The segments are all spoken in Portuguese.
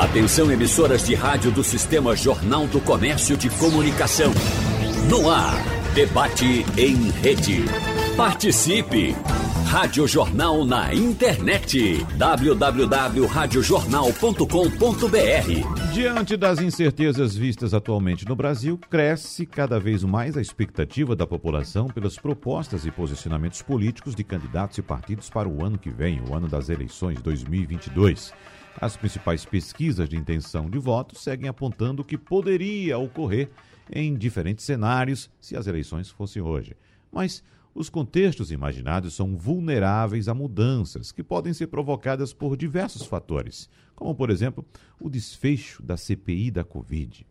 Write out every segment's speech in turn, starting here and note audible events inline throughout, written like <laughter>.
Atenção emissoras de rádio do Sistema Jornal do Comércio de Comunicação. No ar, debate em rede. Participe! Rádio Jornal na internet. www.radiojornal.com.br Diante das incertezas vistas atualmente no Brasil, cresce cada vez mais a expectativa da população pelas propostas e posicionamentos políticos de candidatos e partidos para o ano que vem, o ano das eleições 2022. As principais pesquisas de intenção de voto seguem apontando o que poderia ocorrer em diferentes cenários se as eleições fossem hoje. Mas os contextos imaginados são vulneráveis a mudanças que podem ser provocadas por diversos fatores, como, por exemplo, o desfecho da CPI da Covid.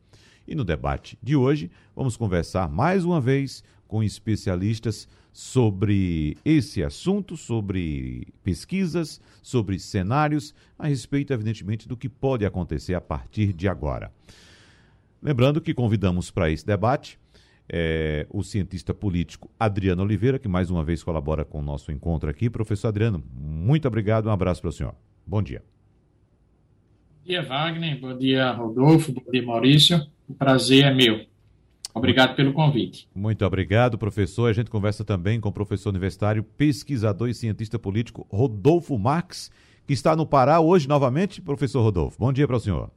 E no debate de hoje, vamos conversar mais uma vez com especialistas sobre esse assunto, sobre pesquisas, sobre cenários, a respeito, evidentemente, do que pode acontecer a partir de agora. Lembrando que convidamos para esse debate é, o cientista político Adriano Oliveira, que mais uma vez colabora com o nosso encontro aqui. Professor Adriano, muito obrigado, um abraço para o senhor. Bom dia. Bom dia, Wagner. Bom dia, Rodolfo. Bom dia, Maurício. O prazer é meu. Obrigado pelo convite. Muito obrigado, professor. A gente conversa também com o professor universitário, pesquisador e cientista político Rodolfo Marques, que está no Pará hoje novamente. Professor Rodolfo, bom dia para o senhor.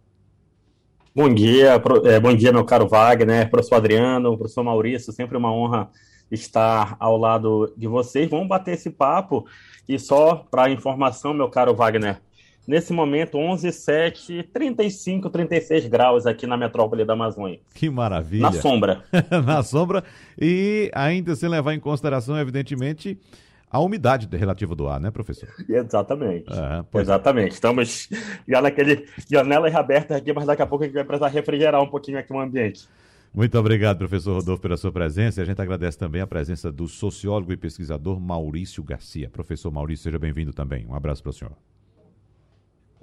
Bom dia, é, bom dia, meu caro Wagner, professor Adriano, professor Maurício, sempre uma honra estar ao lado de vocês. Vamos bater esse papo e só para informação, meu caro Wagner, nesse momento 11, 7, 35, 36 graus aqui na metrópole da Amazônia. Que maravilha. Na sombra. <laughs> na sombra e ainda sem levar em consideração, evidentemente, a umidade relativa do ar, né, professor? Exatamente. É, Exatamente. Estamos já naquele janelas abertas aqui, mas daqui a pouco a gente vai precisar refrigerar um pouquinho aqui o ambiente. Muito obrigado, professor Rodolfo, pela sua presença. E a gente agradece também a presença do sociólogo e pesquisador Maurício Garcia. Professor Maurício, seja bem-vindo também. Um abraço para o senhor.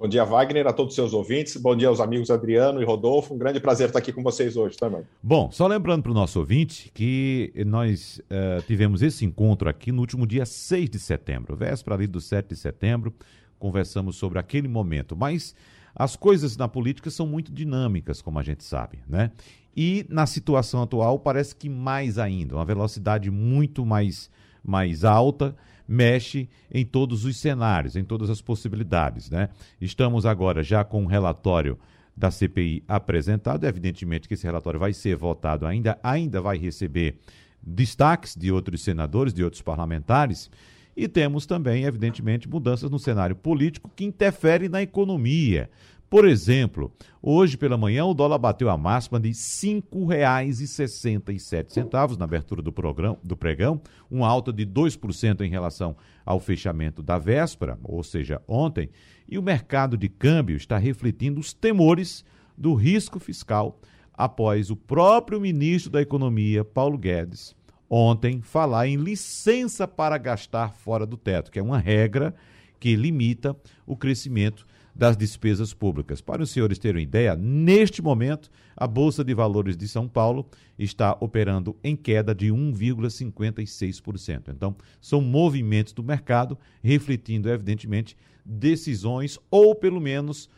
Bom dia, Wagner, a todos os seus ouvintes. Bom dia aos amigos Adriano e Rodolfo. Um grande prazer estar aqui com vocês hoje também. Bom, só lembrando para o nosso ouvinte que nós uh, tivemos esse encontro aqui no último dia 6 de setembro, véspera ali do 7 de setembro. Conversamos sobre aquele momento, mas as coisas na política são muito dinâmicas, como a gente sabe, né? E na situação atual parece que mais ainda, uma velocidade muito mais, mais alta mexe em todos os cenários, em todas as possibilidades. Né? Estamos agora já com um relatório da CPI apresentado. Evidentemente que esse relatório vai ser votado ainda, ainda vai receber destaques de outros senadores, de outros parlamentares. E temos também, evidentemente, mudanças no cenário político que interferem na economia. Por exemplo, hoje pela manhã o dólar bateu a máxima de R$ 5,67 na abertura do, programa, do pregão, uma alta de 2% em relação ao fechamento da véspera, ou seja, ontem, e o mercado de câmbio está refletindo os temores do risco fiscal após o próprio ministro da Economia, Paulo Guedes, ontem falar em licença para gastar fora do teto, que é uma regra que limita o crescimento das despesas públicas. Para os senhores terem ideia, neste momento, a Bolsa de Valores de São Paulo está operando em queda de 1,56%. Então, são movimentos do mercado refletindo, evidentemente, decisões ou, pelo menos,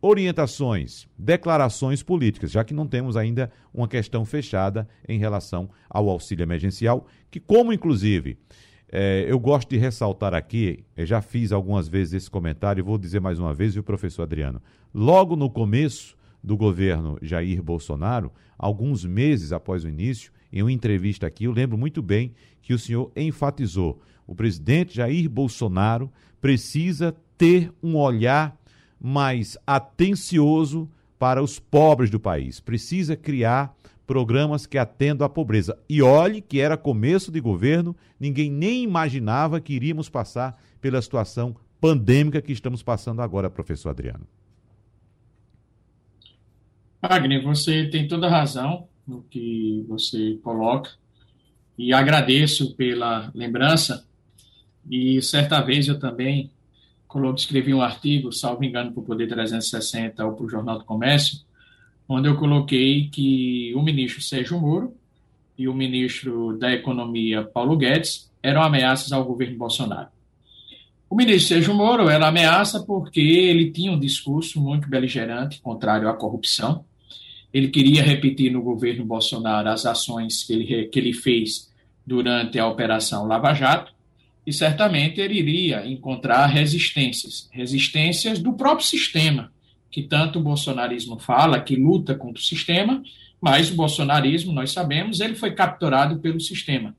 orientações, declarações políticas, já que não temos ainda uma questão fechada em relação ao auxílio emergencial, que, como inclusive é, eu gosto de ressaltar aqui, já fiz algumas vezes esse comentário e vou dizer mais uma vez, viu, professor Adriano? Logo no começo do governo Jair Bolsonaro, alguns meses após o início, em uma entrevista aqui, eu lembro muito bem que o senhor enfatizou: o presidente Jair Bolsonaro precisa ter um olhar mais atencioso para os pobres do país, precisa criar programas que atendam à pobreza. E olhe que era começo de governo, ninguém nem imaginava que iríamos passar pela situação pandêmica que estamos passando agora, professor Adriano. Wagner, você tem toda razão no que você coloca e agradeço pela lembrança. E certa vez eu também coloquei, escrevi um artigo, salvo engano, para o Poder 360 ou para o Jornal do Comércio, onde eu coloquei que o ministro Sérgio Moro e o ministro da Economia Paulo Guedes eram ameaças ao governo Bolsonaro. O ministro Sérgio Moro era ameaça porque ele tinha um discurso muito beligerante, contrário à corrupção. Ele queria repetir no governo Bolsonaro as ações que ele, que ele fez durante a Operação Lava Jato, e certamente ele iria encontrar resistências resistências do próprio sistema, que tanto o bolsonarismo fala, que luta contra o sistema, mas o bolsonarismo, nós sabemos, ele foi capturado pelo sistema.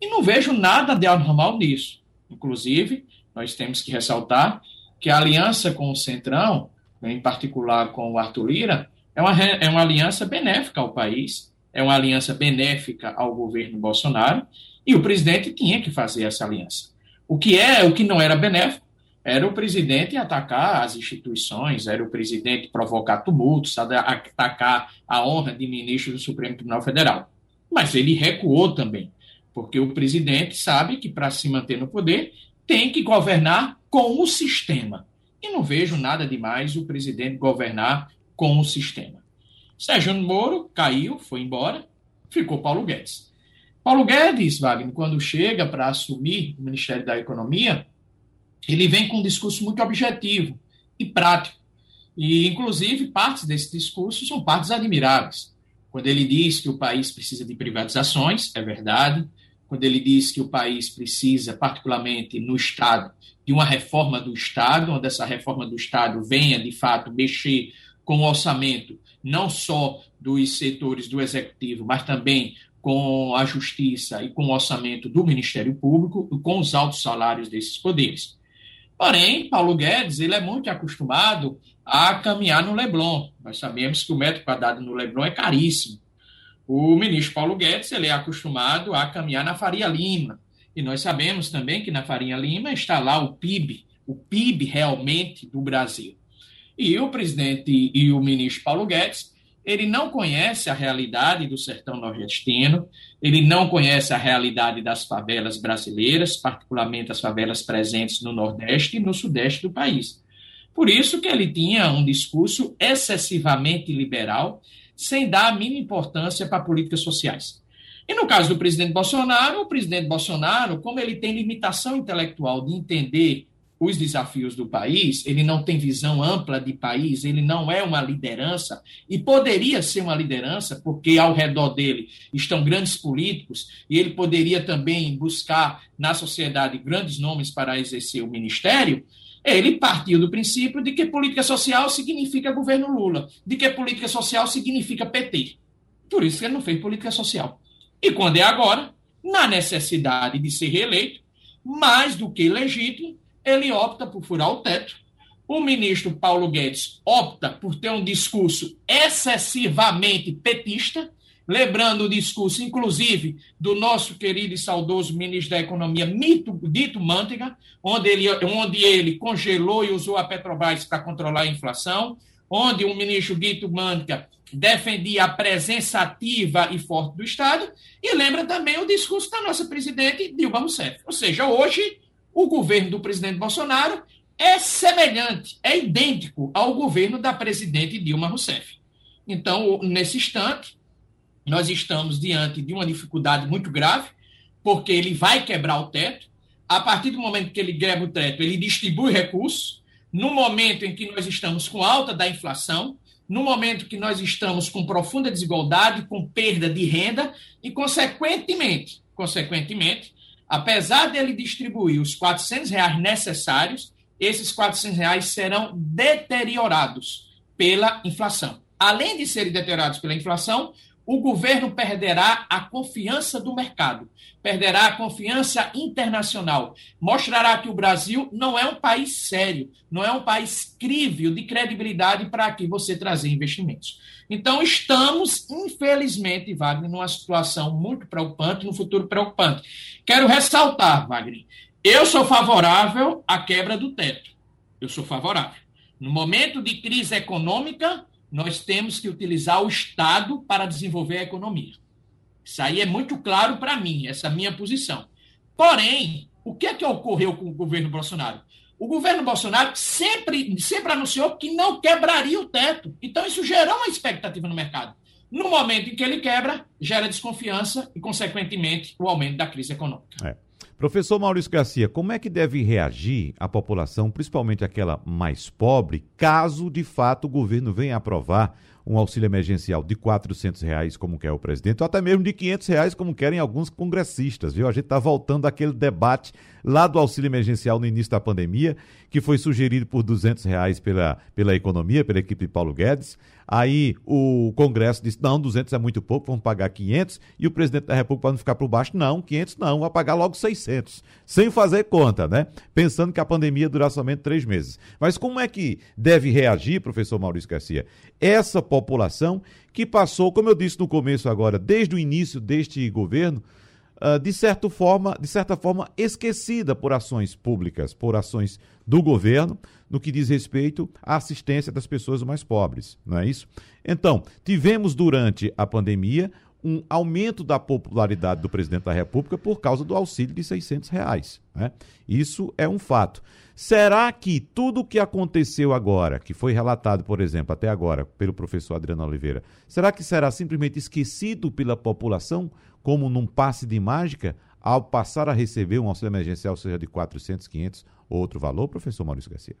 E não vejo nada de anormal nisso. Inclusive, nós temos que ressaltar que a aliança com o Centrão, em particular com o Arthur Lira, é uma, é uma aliança benéfica ao país, é uma aliança benéfica ao governo Bolsonaro, e o presidente tinha que fazer essa aliança. O que é, o que não era benéfico, era o presidente atacar as instituições, era o presidente provocar tumultos, atacar a honra de ministro do Supremo Tribunal Federal. Mas ele recuou também, porque o presidente sabe que para se manter no poder tem que governar com o sistema. E não vejo nada demais o presidente governar com o sistema. Sérgio Moro caiu, foi embora, ficou Paulo Guedes. Paulo Guedes, Wagner, quando chega para assumir o Ministério da Economia, ele vem com um discurso muito objetivo e prático. E, inclusive, partes desse discurso são partes admiráveis. Quando ele diz que o país precisa de privatizações, é verdade. Quando ele diz que o país precisa, particularmente no Estado, de uma reforma do Estado, onde essa reforma do Estado venha, de fato, mexer com o orçamento, não só dos setores do Executivo, mas também com a Justiça e com o orçamento do Ministério Público, e com os altos salários desses poderes. Porém, Paulo Guedes ele é muito acostumado a caminhar no Leblon. Nós sabemos que o metro quadrado no Leblon é caríssimo. O ministro Paulo Guedes ele é acostumado a caminhar na Faria Lima. E nós sabemos também que na Faria Lima está lá o PIB, o PIB realmente do Brasil. E o presidente e o ministro Paulo Guedes ele não conhece a realidade do sertão nordestino, ele não conhece a realidade das favelas brasileiras, particularmente as favelas presentes no Nordeste e no Sudeste do país. Por isso que ele tinha um discurso excessivamente liberal, sem dar a mínima importância para políticas sociais. E no caso do presidente Bolsonaro, o presidente Bolsonaro, como ele tem limitação intelectual de entender os desafios do país, ele não tem visão ampla de país, ele não é uma liderança, e poderia ser uma liderança, porque ao redor dele estão grandes políticos, e ele poderia também buscar na sociedade grandes nomes para exercer o ministério. Ele partiu do princípio de que política social significa governo Lula, de que política social significa PT. Por isso que ele não fez política social. E quando é agora, na necessidade de ser reeleito, mais do que legítimo, ele opta por furar o teto. O ministro Paulo Guedes opta por ter um discurso excessivamente petista, lembrando o discurso, inclusive, do nosso querido e saudoso ministro da Economia, Mito, Dito Mantega, onde ele, onde ele congelou e usou a Petrobras para controlar a inflação, onde o ministro Dito Mantega defendia a presença ativa e forte do Estado, e lembra também o discurso da nossa presidente Dilma Rousseff. Ou seja, hoje o governo do presidente Bolsonaro é semelhante, é idêntico ao governo da presidente Dilma Rousseff. Então, nesse instante, nós estamos diante de uma dificuldade muito grave, porque ele vai quebrar o teto. A partir do momento que ele quebra o teto, ele distribui recursos. No momento em que nós estamos com alta da inflação, no momento que nós estamos com profunda desigualdade, com perda de renda e, consequentemente, consequentemente, apesar dele distribuir os 400 reais necessários, esses 400 reais serão deteriorados pela inflação. Além de serem deteriorados pela inflação, o governo perderá a confiança do mercado, perderá a confiança internacional, mostrará que o Brasil não é um país sério, não é um país crível de credibilidade para aqui você trazer investimentos. Então, estamos, infelizmente, Wagner, numa situação muito preocupante, no futuro preocupante. Quero ressaltar, Wagner, eu sou favorável à quebra do teto. Eu sou favorável. No momento de crise econômica, nós temos que utilizar o Estado para desenvolver a economia. Isso aí é muito claro para mim, essa minha posição. Porém, o que é que ocorreu com o governo Bolsonaro? O governo Bolsonaro sempre, sempre anunciou que não quebraria o teto. Então, isso gerou uma expectativa no mercado. No momento em que ele quebra, gera desconfiança e, consequentemente, o aumento da crise econômica. É. Professor Maurício Garcia, como é que deve reagir a população, principalmente aquela mais pobre, caso de fato o governo venha aprovar um auxílio emergencial de R$ reais, como quer o presidente, ou até mesmo de R$ reais, como querem alguns congressistas, viu? A gente está voltando àquele debate lá do auxílio emergencial no início da pandemia, que foi sugerido por R$ reais pela, pela economia, pela equipe de Paulo Guedes. Aí o Congresso disse: não, 200 é muito pouco, vamos pagar 500. E o presidente da República, para não ficar por baixo, não, 500 não, vai pagar logo 600, sem fazer conta, né? Pensando que a pandemia ia durar somente três meses. Mas como é que deve reagir, professor Maurício Garcia, essa população que passou, como eu disse no começo agora, desde o início deste governo, uh, de, certa forma, de certa forma esquecida por ações públicas, por ações do governo, no que diz respeito à assistência das pessoas mais pobres, não é isso? Então, tivemos durante a pandemia um aumento da popularidade do presidente da República por causa do auxílio de 600 reais. Né? Isso é um fato. Será que tudo o que aconteceu agora, que foi relatado, por exemplo, até agora, pelo professor Adriano Oliveira, será que será simplesmente esquecido pela população, como num passe de mágica, ao passar a receber um auxílio emergencial, seja de 400, 500 ou outro valor, professor Maurício Garcia?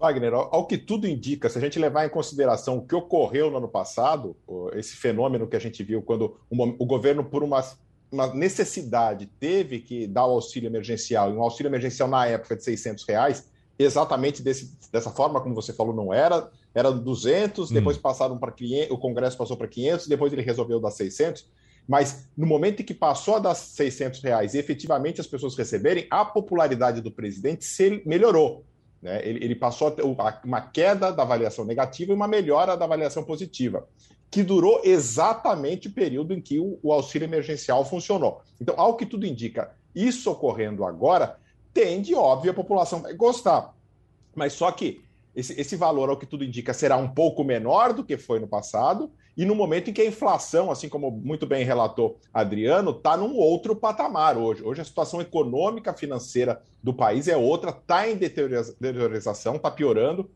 Wagner, ao que tudo indica, se a gente levar em consideração o que ocorreu no ano passado, esse fenômeno que a gente viu quando o governo, por uma, uma necessidade, teve que dar o auxílio emergencial, e um auxílio emergencial na época de 600 reais, exatamente desse, dessa forma como você falou, não era, era 200, depois hum. passaram para 500, o Congresso passou para 500, depois ele resolveu dar 600, mas no momento em que passou a dar 600 reais e efetivamente as pessoas receberem, a popularidade do presidente se melhorou. Né? Ele, ele, passou a uma queda da avaliação negativa e uma melhora da avaliação positiva, que durou exatamente o período em que o, o auxílio emergencial funcionou. Então, ao que tudo indica, isso ocorrendo agora, tende, óbvio, a população vai gostar. Mas só que esse, esse valor, ao que tudo indica, será um pouco menor do que foi no passado, e no momento em que a inflação, assim como muito bem relatou Adriano, está num outro patamar hoje. Hoje a situação econômica financeira do país é outra, está em deteriorização, está piorando,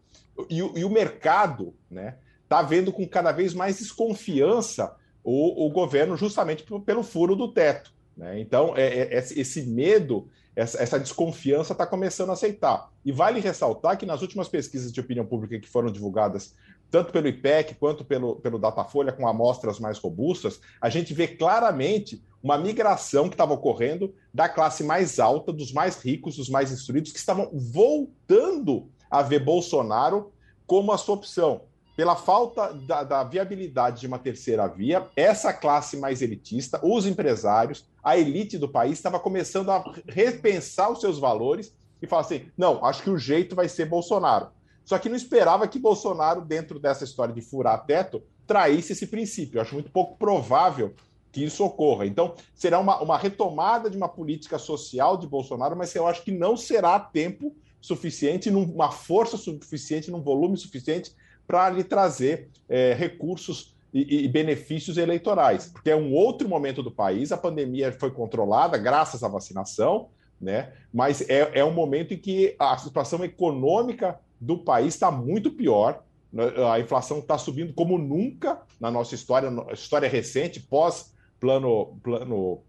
e, e, o mercado né, está vendo com cada vez mais desconfiança o, o governo justamente pelo furo do teto. Né? Então, é, é, esse medo, essa, essa desconfiança está começando a aceitar. E vale ressaltar que nas últimas pesquisas de opinião pública que foram divulgadas tanto pelo IPEC quanto pelo, pelo Datafolha, com amostras mais robustas, a gente vê claramente uma migração que estava ocorrendo da classe mais alta, dos mais ricos, dos mais instruídos, que estavam voltando a ver Bolsonaro como a sua opção. Pela falta da, da viabilidade de uma terceira via, essa classe mais elitista, os empresários, a elite do país, estava começando a repensar os seus valores e falar assim: não, acho que o jeito vai ser Bolsonaro. Só que não esperava que Bolsonaro, dentro dessa história de furar teto, traísse esse princípio. Eu acho muito pouco provável que isso ocorra. Então, será uma, uma retomada de uma política social de Bolsonaro, mas eu acho que não será tempo suficiente, uma força suficiente, num volume suficiente para lhe trazer é, recursos e, e, benefícios eleitorais, porque é um outro momento do país, a pandemia foi controlada graças à vacinação, né? mas é, é um momento em que a situação econômica do país está muito pior. Né? A inflação está subindo como nunca na nossa história, história recente, pós-plano plano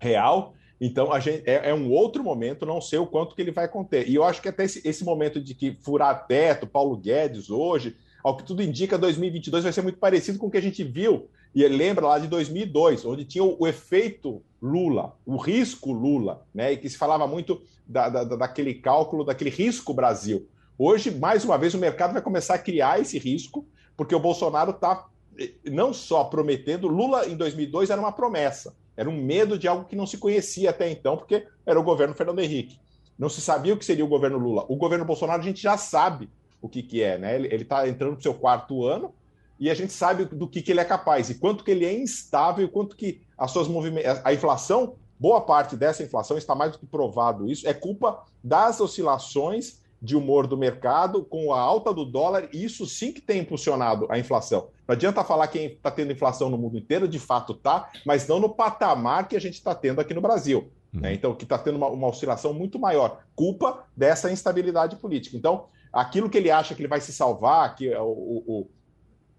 real. Então, a gente, é, é, um outro momento, não sei o quanto que ele vai conter. E eu acho que até esse, esse momento de que furar teto, Paulo Guedes hoje, ao que tudo indica, 2022 vai ser muito parecido com o que a gente viu, e lembra lá de 2002, onde tinha o, o efeito Lula, o risco Lula, né? e que se falava muito da, da, daquele cálculo, daquele risco Brasil. Hoje, mais uma vez, o mercado vai começar a criar esse risco, porque o Bolsonaro está eh, não só prometendo, Lula em 2002 era uma promessa, era um medo de algo que não se conhecia até então, porque era o governo Fernando Henrique. Não se sabia o que seria o governo Lula. O governo Bolsonaro a gente já sabe o que, que é, né? Ele está entrando para o seu quarto ano e a gente sabe do que, que ele é capaz e quanto que ele é instável, quanto que as suas movimentos, a inflação, boa parte dessa inflação está mais do que provado isso, é culpa das oscilações de humor do mercado, com a alta do dólar, e isso sim que tem impulsionado a inflação. Não adianta falar que está tendo inflação no mundo inteiro, de fato está, mas não no patamar que a gente está tendo aqui no Brasil. Uhum. Né? Então, que está tendo uma, uma, oscilação muito maior. Culpa dessa instabilidade política. Então, aquilo que ele acha que ele vai se salvar, que é o, o,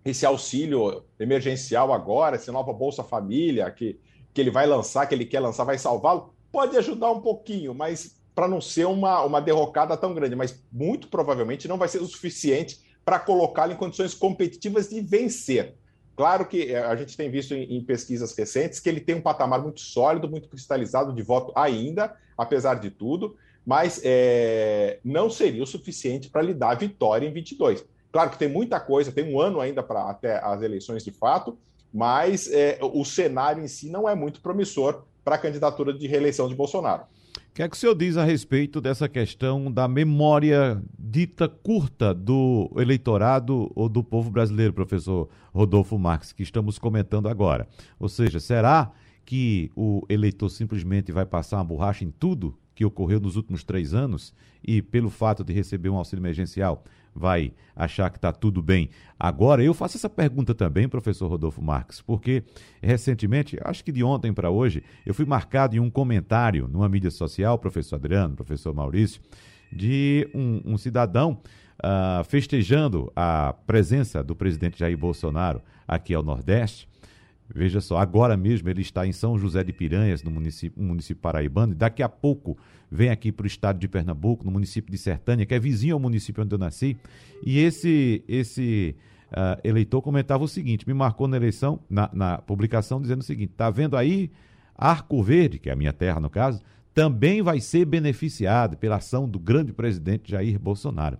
esse auxílio emergencial agora, essa nova Bolsa Família, que, que ele vai lançar, que ele quer lançar, vai salvá-lo, pode ajudar um pouquinho, mas para não ser uma, uma derrocada tão grande, mas muito provavelmente não vai ser o suficiente para colocá-lo em condições competitivas de vencer. Claro que eh, a gente tem visto em, em, pesquisas recentes que ele tem um patamar muito sólido, muito cristalizado de voto ainda, apesar de tudo, mas é, não seria o suficiente para lhe dar vitória em 22. Claro que tem muita coisa, tem um ano ainda para até as eleições de fato, mas é, o cenário em si não é muito promissor para a candidatura de reeleição de Bolsonaro. O que é que o senhor diz a respeito dessa questão da memória dita curta do eleitorado ou do povo brasileiro, professor Rodolfo Marques, que estamos comentando agora? Ou seja, será que o eleitor simplesmente vai passar uma borracha em tudo que ocorreu nos últimos três anos e, pelo fato de receber um auxílio emergencial, vai achar que está tudo bem. Agora, eu faço essa pergunta também, professor Rodolfo Marques, porque recentemente, acho que de ontem para hoje, eu fui marcado em um comentário numa mídia social, professor Adriano, professor Maurício, de um, um cidadão uh, festejando a presença do presidente Jair Bolsonaro aqui ao Nordeste Veja só, agora mesmo ele está em São José de Piranhas, no município, município paraibano, e daqui a pouco vem aqui para o estado de Pernambuco, no município de Sertânia, que é vizinho ao município onde eu nasci. E esse, esse uh, eleitor comentava o seguinte: me marcou na eleição, na, na publicação, dizendo o seguinte: está vendo aí, Arco Verde, que é a minha terra no caso, também vai ser beneficiado pela ação do grande presidente Jair Bolsonaro.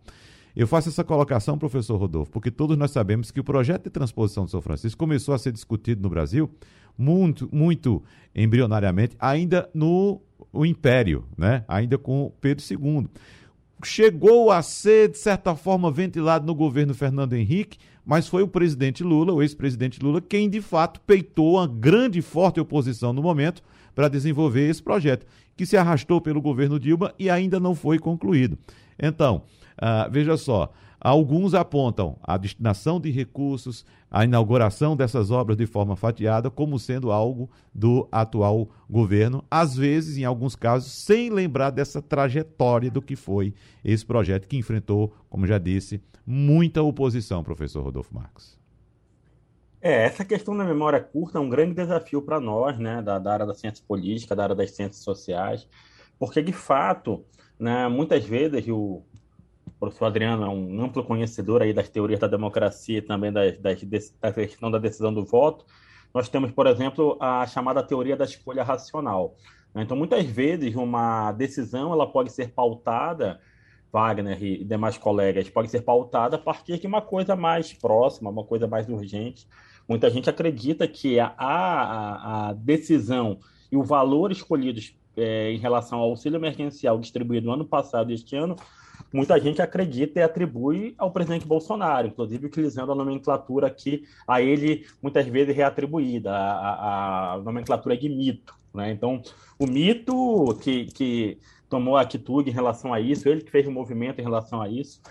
Eu faço essa colocação, professor Rodolfo, porque todos nós sabemos que o projeto de transposição de São Francisco começou a ser discutido no Brasil muito, muito embrionariamente, ainda no Império, né? ainda com Pedro II. Chegou a ser, de certa forma, ventilado no governo Fernando Henrique, mas foi o presidente Lula, o ex-presidente Lula, quem de fato peitou uma grande e forte oposição no momento para desenvolver esse projeto, que se arrastou pelo governo Dilma e ainda não foi concluído. Então, Uh, veja só, alguns apontam a destinação de recursos, a inauguração dessas obras de forma fatiada como sendo algo do atual governo, às vezes, em alguns casos, sem lembrar dessa trajetória do que foi esse projeto que enfrentou, como já disse, muita oposição, professor Rodolfo Marques. É, essa questão da memória curta é um grande desafio para nós, né, da, da área da ciência política, da área das ciências sociais, porque, de fato, né, muitas vezes o professor Adriano é um amplo conhecedor aí das teorias da democracia e também das, das, da questão da decisão do voto. Nós temos, por exemplo, a chamada teoria da escolha racional. Né? Então, muitas vezes, uma decisão ela pode ser pautada, Wagner e demais colegas, pode ser pautada a partir de uma coisa mais próxima, uma coisa mais urgente. Muita gente acredita que a, a, a decisão e o valor escolhidos é, em relação ao auxílio emergencial distribuído no ano passado e este ano muita gente acredita e atribui ao presidente Bolsonaro, inclusive utilizando a nomenclatura que a ele muitas vezes reatribuída, a, a nomenclatura de mito. Né? Então, o mito que, que tomou atitude em relação a isso, ele que fez o um movimento em relação a isso,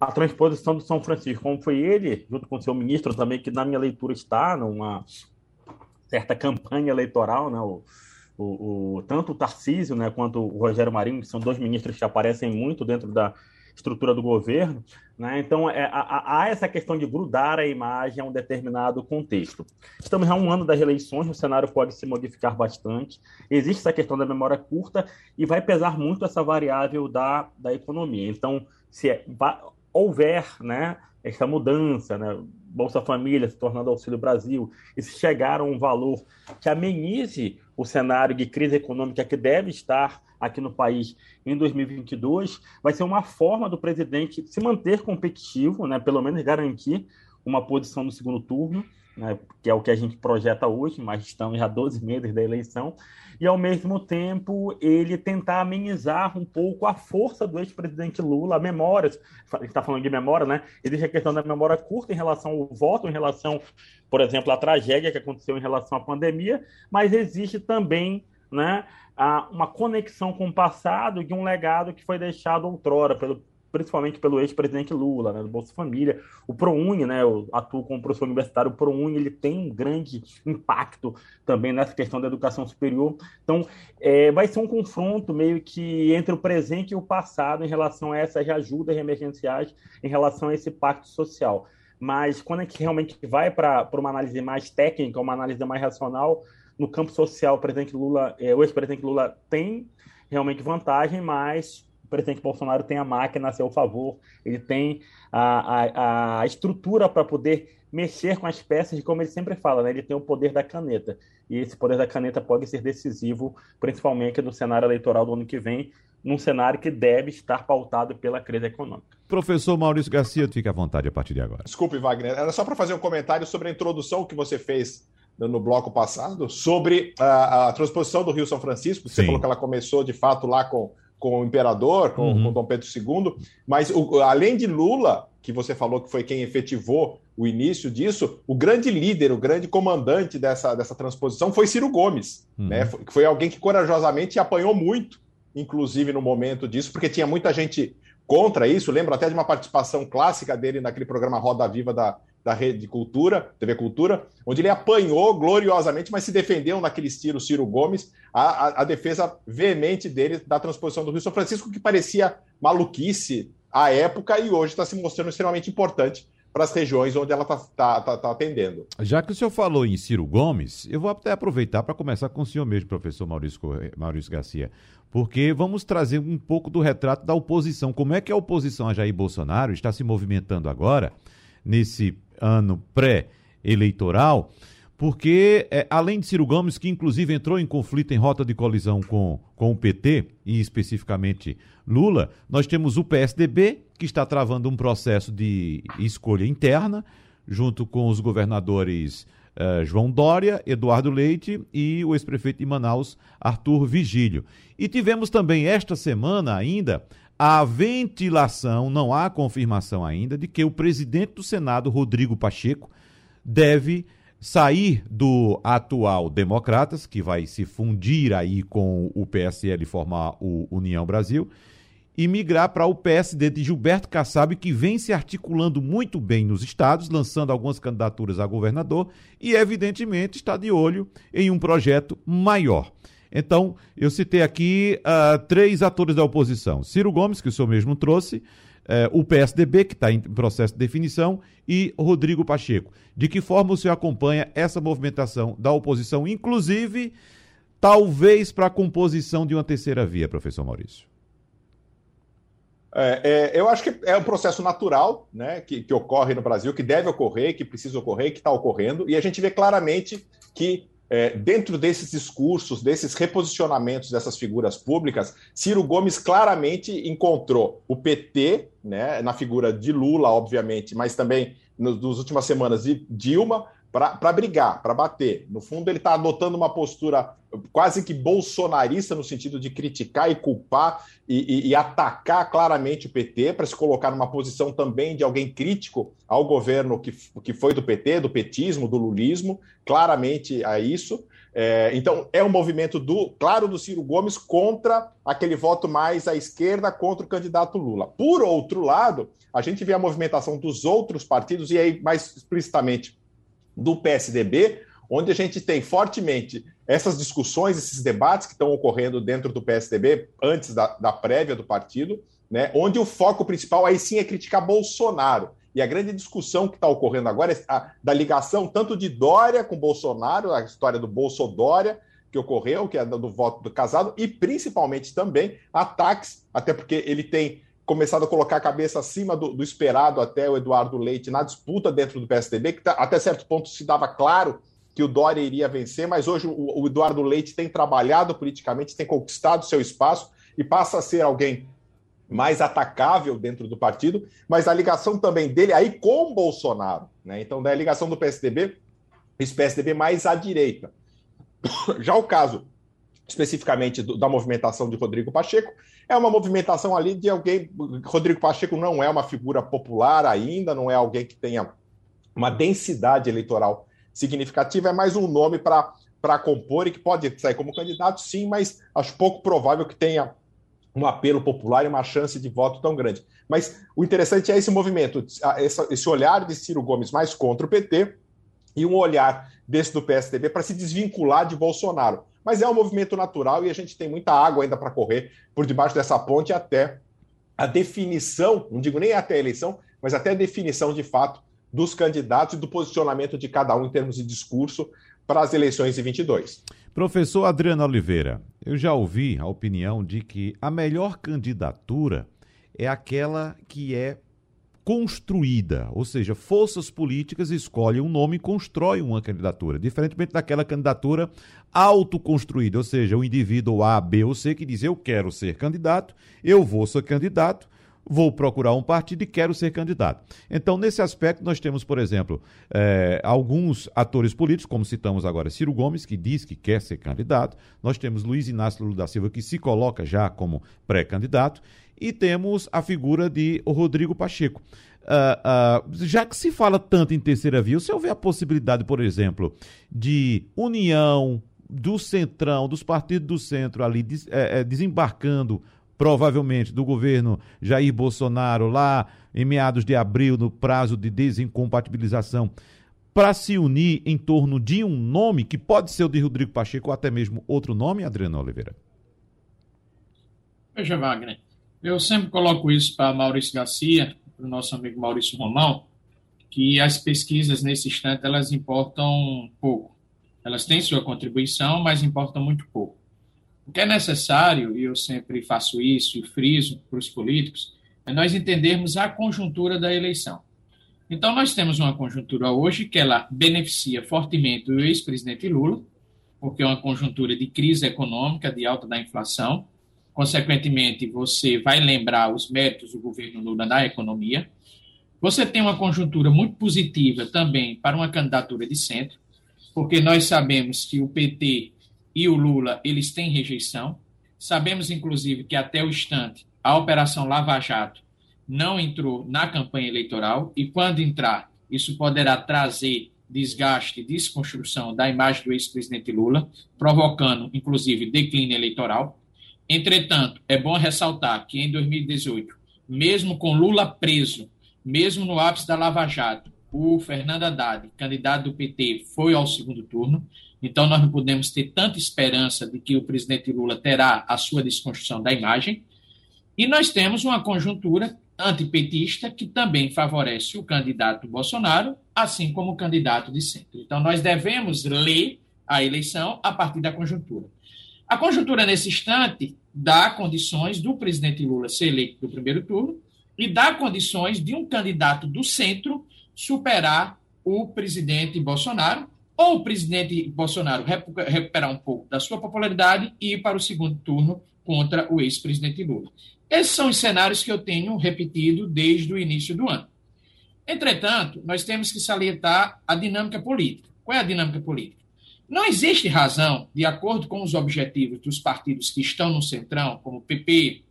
a transposição do São Francisco, como foi ele, junto com o seu ministro também, que na minha leitura está numa certa campanha eleitoral, né? O, o, o, tanto o Tarcísio né, quanto o Rogério Marinho, que são dois ministros que aparecem muito dentro da estrutura do governo. Né? Então, é, há, essa questão de grudar a imagem a um determinado contexto. Estamos há um ano das eleições, o cenário pode se modificar bastante. Existe essa questão da memória curta e vai pesar muito essa variável da, da economia. Então, se é, houver né, essa mudança, né, Bolsa Família se tornando Auxílio Brasil, e se chegar a um valor que amenize o cenário de crise econômica que deve estar aqui no país em 2022, vai ser uma forma do presidente se manter competitivo, né, pelo menos garantir uma posição no segundo turno, né, que é o que a gente projeta hoje, mas estamos já 12 meses da eleição, e ao mesmo tempo ele tentar amenizar um pouco a força do ex-presidente Lula, a memória, a gente está falando de memória, né? Existe a questão da memória curta em relação ao voto, em relação, por exemplo, à tragédia que aconteceu em relação à pandemia, mas existe também né, uma conexão com o passado de um legado que foi deixado outrora pelo principalmente pelo ex-presidente Lula, né, do Bolsa Família. O ProUni, né, eu atuo como professor universitário, o ProUni ele tem um grande impacto também nessa questão da educação superior. Então, é, vai ser um confronto meio que entre o presente e o passado em relação a essas ajudas emergenciais, em relação a esse pacto social. Mas quando a gente realmente vai para uma análise mais técnica, uma análise mais racional, no campo social, o presidente Lula, é, o ex-presidente Lula tem realmente vantagem, mas o presidente Bolsonaro tem a máquina a seu favor, ele tem a, a, a estrutura para poder mexer com as peças, como ele sempre fala, né? ele tem o poder da caneta. E esse poder da caneta pode ser decisivo, principalmente no cenário eleitoral do ano que vem, num cenário que deve estar pautado pela crise econômica. Professor Maurício Garcia, fique à vontade a partir de agora. Desculpe, Wagner. Era só para fazer um comentário sobre a introdução que você fez no bloco passado, sobre a, a transposição do Rio São Francisco. Você Sim. falou que ela começou, de fato, lá com, com o imperador, com, uhum. com Dom Pedro II. Mas, o, além de Lula, que você falou que foi quem efetivou o início disso, o grande líder, o grande comandante dessa, dessa transposição foi Ciro Gomes, uhum. né? Foi, foi alguém que corajosamente apanhou muito inclusive no momento disso, porque tinha muita gente contra isso. Lembro até de uma participação clássica dele naquele programa Roda Viva da, da Rede Cultura, TV Cultura, onde ele apanhou gloriosamente, mas se defendeu naquele estilo Ciro Gomes, a, a, a defesa veemente dele da transposição do Rio São Francisco, que parecia maluquice à época e hoje está se mostrando extremamente importante para as regiões onde ela está tá, tá, tá atendendo. Já que o senhor falou em Ciro Gomes, eu vou até aproveitar para começar com o senhor mesmo, professor Maurício, Maurício Garcia, porque vamos trazer um pouco do retrato da oposição. Como é que a oposição a Jair Bolsonaro está se movimentando agora, nesse ano pré-eleitoral, porque é, além de Ciro Gomes, que inclusive entrou em conflito em rota de colisão com, com o PT, e especificamente Lula, nós temos o PSDB, que está travando um processo de escolha interna, junto com os governadores uh, João Dória, Eduardo Leite e o ex-prefeito de Manaus, Arthur Vigílio. E tivemos também esta semana ainda a ventilação, não há confirmação ainda, de que o presidente do Senado, Rodrigo Pacheco, deve sair do atual Democratas, que vai se fundir aí com o PSL e formar o União Brasil, e migrar para o PSD de Gilberto Kassab, que vem se articulando muito bem nos estados, lançando algumas candidaturas a governador e, evidentemente, está de olho em um projeto maior. Então, eu citei aqui uh, três atores da oposição: Ciro Gomes, que o senhor mesmo trouxe, eh, o PSDB, que está em processo de definição, e Rodrigo Pacheco. De que forma o senhor acompanha essa movimentação da oposição, inclusive, talvez para a composição de uma terceira via, professor Maurício? É, é, eu acho que é um processo natural né, que, que, ocorre no Brasil, que deve ocorrer, que precisa ocorrer, que está ocorrendo, e a gente vê claramente que é, dentro desses discursos, desses reposicionamentos dessas figuras públicas, Ciro Gomes claramente encontrou o PT, né, na figura de Lula, obviamente, mas também nos, nas últimas semanas de Dilma, para brigar, para bater. No fundo, ele está adotando uma postura quase que bolsonarista, no sentido de criticar e culpar e, e, e atacar claramente o PT, para se colocar numa posição também de alguém crítico ao governo que, que foi do PT, do petismo, do lulismo, claramente a isso. É, então, é um movimento do, claro, do Ciro Gomes contra aquele voto mais à esquerda contra o candidato Lula. Por outro lado, a gente vê a movimentação dos outros partidos, e aí mais explicitamente do PSDB, onde a gente tem fortemente essas discussões, esses debates que estão ocorrendo dentro do PSDB antes da, da prévia do partido, né, onde o foco principal aí sim é criticar Bolsonaro. E a grande discussão que está ocorrendo agora é a, da ligação tanto de Dória com Bolsonaro, a história do Bolsodória que ocorreu, que é do, voto do casado, e principalmente também ataques, até porque ele tem começado a colocar a cabeça acima do, do, esperado até o Eduardo Leite na disputa dentro do PSDB, que tá, até certo ponto se dava claro que o Dória iria vencer, mas hoje o, o Eduardo Leite tem trabalhado politicamente, tem conquistado seu espaço e passa a ser alguém mais atacável dentro do partido, mas a ligação também dele aí com Bolsonaro, né? Então, da ligação do PSDB, esse PSDB mais à direita. <coughs> Já o caso especificamente do, da movimentação de Rodrigo Pacheco, é uma movimentação ali de alguém. Rodrigo Pacheco não é uma figura popular ainda, não é alguém que tenha uma densidade eleitoral significativa, é mais um nome para compor e que pode sair como candidato, sim, mas acho pouco provável que tenha um apelo popular e uma chance de voto tão grande. Mas o interessante é esse movimento, esse olhar de Ciro Gomes mais contra o PT e um olhar desse do PSDB para se desvincular de Bolsonaro mas é um movimento natural e a gente tem muita água ainda para correr por debaixo dessa ponte até a definição, não digo nem até a eleição, mas até a definição de fato dos candidatos e do posicionamento de cada um em termos de discurso para as eleições de 22. Professor Adriano Oliveira, eu já ouvi a opinião de que a melhor candidatura é aquela que é construída, ou seja, forças políticas escolhem um nome e constroem uma candidatura, diferentemente daquela candidatura autoconstruída, ou seja, o indivíduo A, B ou C que diz eu quero ser candidato, eu vou ser candidato, vou procurar um partido e quero ser candidato. Então, nesse aspecto, nós temos, por exemplo, eh, alguns atores políticos, como citamos agora Ciro Gomes, que diz que quer ser candidato, nós temos Luiz Inácio Lula da Silva, que se coloca já como pré-candidato, e temos a figura de Rodrigo Pacheco. Uh, uh, já que se fala tanto em terceira via, se houver a possibilidade, por exemplo, de união do centrão, dos partidos do centro ali, des, é, é, desembarcando provavelmente do governo Jair Bolsonaro lá em meados de abril, no prazo de desincompatibilização, para se unir em torno de um nome que pode ser o de Rodrigo Pacheco ou até mesmo outro nome, Adriano Oliveira? Veja, Wagner, eu sempre coloco isso para Maurício Garcia, para o nosso amigo Maurício Romão, que as pesquisas nesse instante elas importam pouco. Elas têm sua contribuição, mas importam muito pouco. O que é necessário, e eu sempre faço isso e friso para os políticos, é nós entendermos a conjuntura da eleição. Então, nós temos uma conjuntura hoje que ela beneficia fortemente o ex-presidente Lula, porque é uma conjuntura de crise econômica, de alta da inflação, consequentemente, você vai lembrar os méritos do governo Lula na economia. Você tem uma conjuntura muito positiva também para uma candidatura de centro, porque nós sabemos que o PT e o Lula eles têm rejeição. Sabemos, inclusive, que até o instante a Operação Lava Jato não entrou na campanha eleitoral e, quando entrar, isso poderá trazer desgaste e desconstrução da imagem do ex-presidente Lula, provocando, inclusive, declínio eleitoral. Entretanto, é bom ressaltar que em 2018, mesmo com Lula preso, mesmo no ápice da Lava Jato, o Fernando Haddad, candidato do PT, foi ao segundo turno. Então, nós não podemos ter tanta esperança de que o presidente Lula terá a sua desconstrução da imagem. E nós temos uma conjuntura antipetista que também favorece o candidato Bolsonaro, assim como o candidato de centro. Então, nós devemos ler a eleição a partir da conjuntura. A conjuntura, nesse instante, dá condições do presidente Lula ser eleito no primeiro turno e dá condições de um candidato do centro superar o presidente Bolsonaro, ou o presidente Bolsonaro recuperar um pouco da sua popularidade e ir para o segundo turno contra o ex-presidente Lula. Esses são os cenários que eu tenho repetido desde o início do ano. Entretanto, nós temos que salientar a dinâmica política. Qual é a dinâmica política? Não existe razão, de acordo com os objetivos dos partidos que estão no centrão, como PP,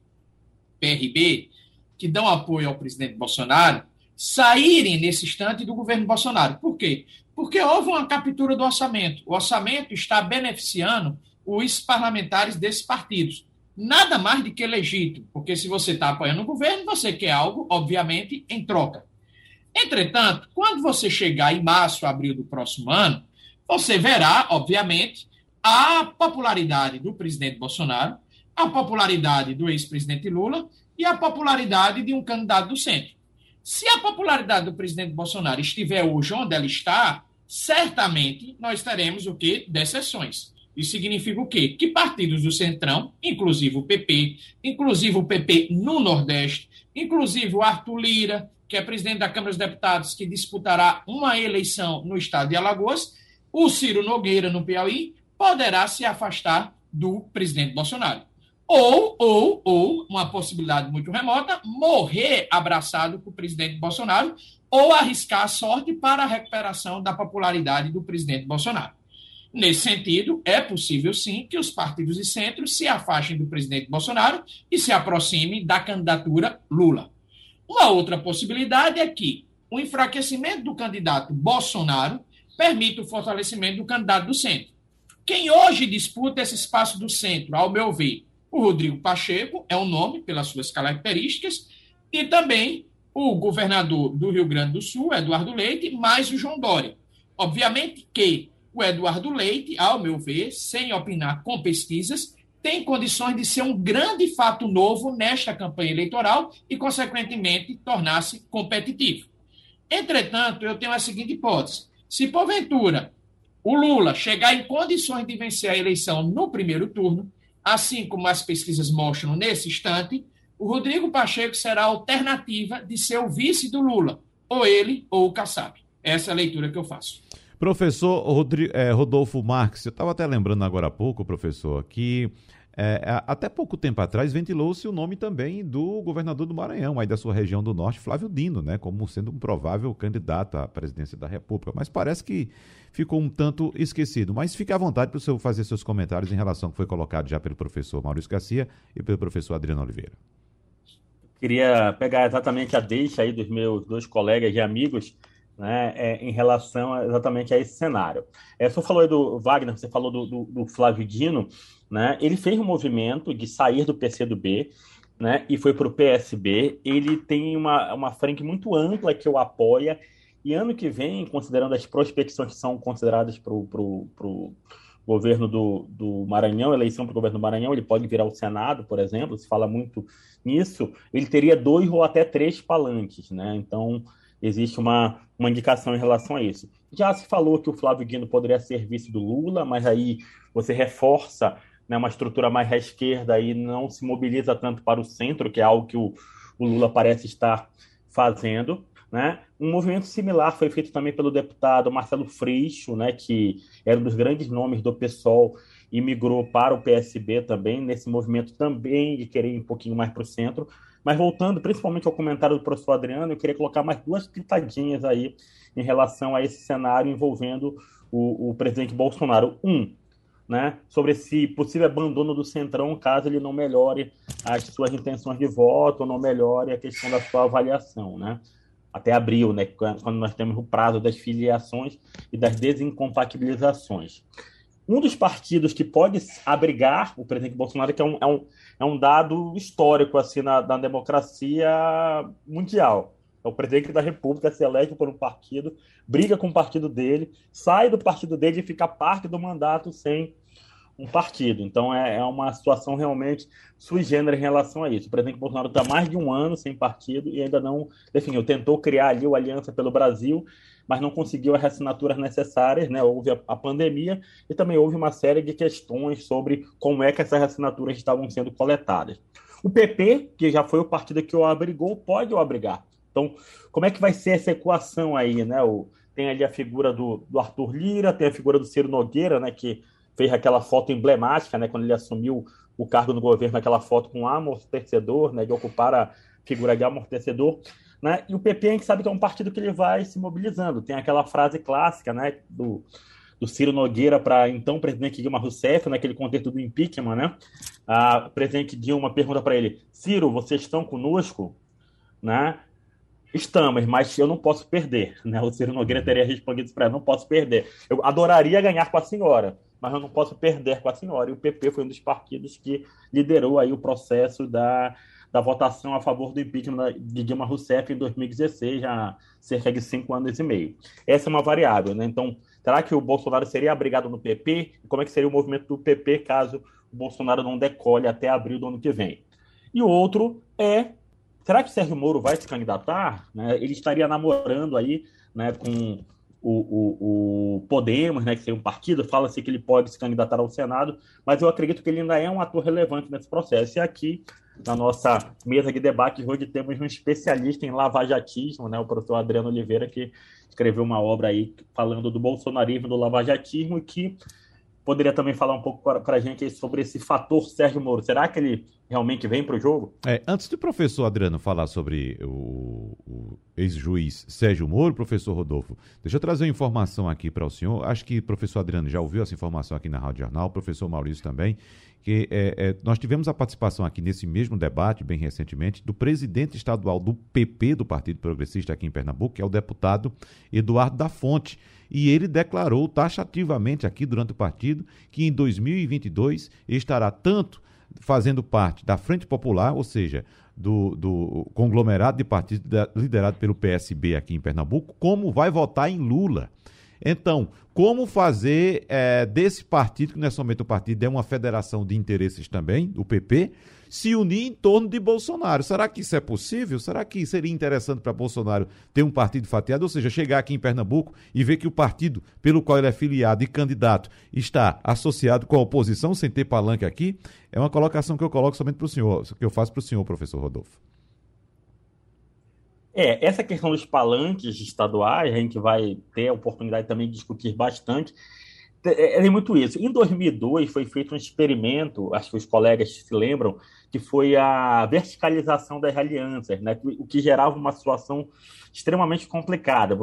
PRB, que dão apoio ao presidente Bolsonaro, saírem nesse instante do governo Bolsonaro. Por quê? Porque houve uma captura do orçamento. O orçamento está beneficiando os parlamentares desses partidos. Nada mais do que legítimo, porque se você está apoiando o governo, você quer algo, obviamente, em troca. Entretanto, quando você chegar em março, abril do próximo ano, você verá, obviamente, a popularidade do presidente Bolsonaro, a popularidade do ex-presidente Lula e a popularidade de um candidato do centro. Se a popularidade do presidente Bolsonaro estiver hoje onde ela está, certamente nós teremos o quê? Decepções. Isso significa o quê? Que partidos do Centrão, inclusive o PP, inclusive o PP no Nordeste, inclusive o Arthur Lira, que é presidente da Câmara dos Deputados, que disputará uma eleição no estado de Alagoas, o Ciro Nogueira, no Piauí, poderá se afastar do presidente Bolsonaro. Ou, ou, ou, uma possibilidade muito remota, morrer abraçado com o presidente Bolsonaro ou arriscar a sorte para a recuperação da popularidade do presidente Bolsonaro. Nesse sentido, é possível sim que os partidos de centro se afastem do presidente Bolsonaro e se aproximem da candidatura Lula. Uma outra possibilidade é que o enfraquecimento do candidato Bolsonaro permite o fortalecimento do candidato do centro. Quem hoje disputa esse espaço do centro, ao meu ver, o Rodrigo Pacheco é um nome pelas suas características e também o governador do Rio Grande do Sul, Eduardo Leite, mais o João Dória. Obviamente que o Eduardo Leite, ao meu ver, sem opinar com pesquisas, tem condições de ser um grande fato novo nesta campanha eleitoral e, consequentemente, tornar-se competitivo. Entretanto, eu tenho a seguinte hipótese: se porventura o Lula chegar em condições de vencer a eleição no primeiro turno, assim como as pesquisas mostram nesse instante, o Rodrigo Pacheco será a alternativa de ser o vice do Lula, ou ele ou o Kassab. Essa é a leitura que eu faço. Professor é, Rodolfo Marques, eu estava até lembrando agora há pouco, professor, que é, até pouco tempo atrás ventilou-se o nome também do governador do Maranhão, aí da sua região do norte, Flávio Dino, né, como sendo um provável candidato à presidência da República. Mas parece que ficou um tanto esquecido. Mas fique à vontade para o senhor fazer seus comentários em relação ao que foi colocado já pelo professor Maurício Garcia e pelo professor Adriano Oliveira. Queria pegar exatamente a deixa aí dos meus dois colegas e amigos né, é, em relação a, exatamente a esse cenário. É, você falou aí do Wagner, você falou do, do, do, Flávio Dino, né, ele fez um movimento de sair do PCdoB né, e foi para o PSB. Ele tem uma, uma frente muito ampla que o apoia, e ano que vem, considerando as prospecções que são consideradas para o governo do, do Maranhão, eleição para o governo do Maranhão, ele pode virar o Senado, por exemplo, se fala muito nisso, ele teria dois ou até três palanques, né? Então, existe uma, uma indicação em relação a isso. Já se falou que o Flávio Guino poderia ser vice do Lula, mas aí você reforça né, uma estrutura mais à esquerda e não se mobiliza tanto para o centro, que é algo que o, o Lula parece estar fazendo. Né? Um movimento similar foi feito também pelo deputado Marcelo Freixo, né, que era um dos grandes nomes do PSOL e migrou para o PSB também, nesse movimento também de querer ir um pouquinho mais para o centro. Mas voltando principalmente ao comentário do professor Adriano, eu queria colocar mais duas pitadinhas aí em relação a esse cenário envolvendo o, o presidente Bolsonaro. Um, né, sobre esse possível abandono do Centrão caso ele não melhore as suas intenções de voto ou não melhore a questão da sua avaliação, né? Até abril, né, quando nós temos o prazo das filiações e das desincompatibilizações. Um dos partidos que pode abrigar o presidente Bolsonaro, que é um, é um, é um dado histórico assim na, na democracia mundial. É o presidente da República se elege por um partido, briga com o partido dele, sai do partido dele e fica parte do mandato sem um partido. Então é, é uma situação realmente sui generis em relação a isso. O presidente Bolsonaro está mais de um ano sem partido e ainda não definiu. Tentou criar ali o Aliança pelo Brasil, mas não conseguiu as assinaturas necessárias, né? Houve a, a, pandemia e também houve uma série de questões sobre como é que essas assinaturas estavam sendo coletadas. O PP, que já foi o partido que o abrigou, pode o abrigar. Então, como é que vai ser essa equação aí, né? O, tem ali a figura do, do Arthur Lira, tem a figura do Ciro Nogueira, né? Que fez aquela foto emblemática, né? Quando ele assumiu o cargo no governo, aquela foto com amortecedor, né? De ocupar a figura de amortecedor. Né? E o PP a gente sabe que é um partido que ele vai se mobilizando. Tem aquela frase clássica né, do, do Ciro Nogueira para então presidente Dilma Rousseff, naquele contexto do impeachment. Né? A presidente Dilma pergunta para ele: Ciro, vocês estão conosco? Né? Estamos, mas eu não posso perder. <laughs> Né? O Ciro Nogueira teria respondido para ela: não posso perder. Eu adoraria ganhar com a senhora, mas eu não posso perder com a senhora. E o PP foi um dos partidos que liderou aí o processo da da votação a favor do impeachment de Dilma Rousseff em 2016, há cerca de cinco anos e meio. Essa é uma variável, né? Então, será que o Bolsonaro seria abrigado no PP? Como é que seria o movimento do PP caso o Bolsonaro não decole até abril do ano que vem? E o outro é, será que Sérgio Moro vai se candidatar? Né? Ele estaria namorando aí né, com o, o, o, Podemos, né, que seria um partido, fala-se que ele pode se candidatar ao Senado, mas eu acredito que ele ainda é um ator relevante nesse processo. E aqui na nossa mesa de debate hoje temos um especialista em lavajatismo, né, o professor Adriano Oliveira, que escreveu uma obra aí falando do bolsonarismo, do lavajatismo, que poderia também falar um pouco para a gente sobre esse fator Sérgio Moro. Será que ele realmente vem para o jogo? É, antes do professor Adriano falar sobre o, o ex-juiz Sérgio Moro, professor Rodolfo, deixa eu trazer uma informação aqui para o senhor. Acho que o professor Adriano já ouviu essa informação aqui na Rádio Jornal, o professor Maurício também, que é, é, nós tivemos a participação aqui nesse mesmo debate, bem recentemente, do presidente estadual do PP, do Partido Progressista aqui em Pernambuco, que é o deputado Eduardo da Fonte. E ele declarou taxativamente aqui durante o partido que em 2022 estará tanto fazendo parte da Frente Popular, ou seja, do, do conglomerado de partidos liderado pelo PSB aqui em Pernambuco, como vai votar em Lula. Então, como fazer é, desse partido, que não é somente o partido, é uma federação de interesses também, o PP, se unir em torno de Bolsonaro. Será que isso é possível? Será que seria interessante para Bolsonaro ter um partido fatiado? Ou seja, chegar aqui em Pernambuco e ver que o partido pelo qual ele é filiado e candidato está associado com a oposição sem ter palanque aqui? É uma colocação que eu coloco somente para o senhor, que eu faço para o senhor, professor Rodolfo. É, essa questão dos palanques estaduais, a gente vai ter a oportunidade também de discutir bastante. É, é muito isso. Em 2002 foi feito um experimento, acho que os colegas se lembram, que foi a verticalização das alianças, né? o que gerava uma situação extremamente complicada.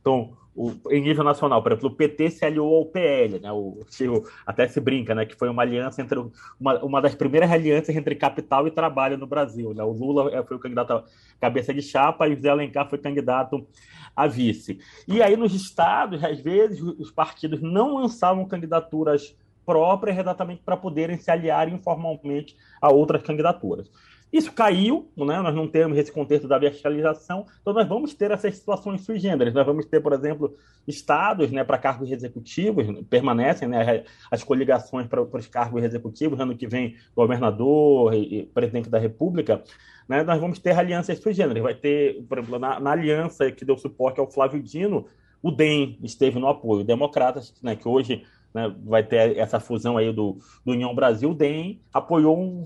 Então, o, em nível nacional, por exemplo, o PT se aliou ao PL, né? O, o, até se brinca, né? Que foi uma aliança entre uma, uma das primeiras alianças entre capital e trabalho no Brasil. Né? O Lula é, foi o candidato a cabeça de chapa e o Zé Alencar foi candidato a vice. E aí nos estados, às vezes, os partidos não lançavam candidaturas próprias exatamente para poderem se aliar informalmente a outras candidaturas. Isso caiu, né? nós não temos esse contexto da verticalização, então nós vamos ter essas situações sui generis. Nós vamos ter, por exemplo, estados né, para cargos executivos, permanecem né, as coligações para, para os cargos executivos, ano que vem governador e, e presidente da República, né, nós vamos ter alianças sui generis. Vai ter, por exemplo, na, na aliança que deu suporte ao Flávio Dino, o DEM esteve no apoio, Democratas, né, que hoje né, vai ter essa fusão aí do, do União Brasil, o DEM apoiou um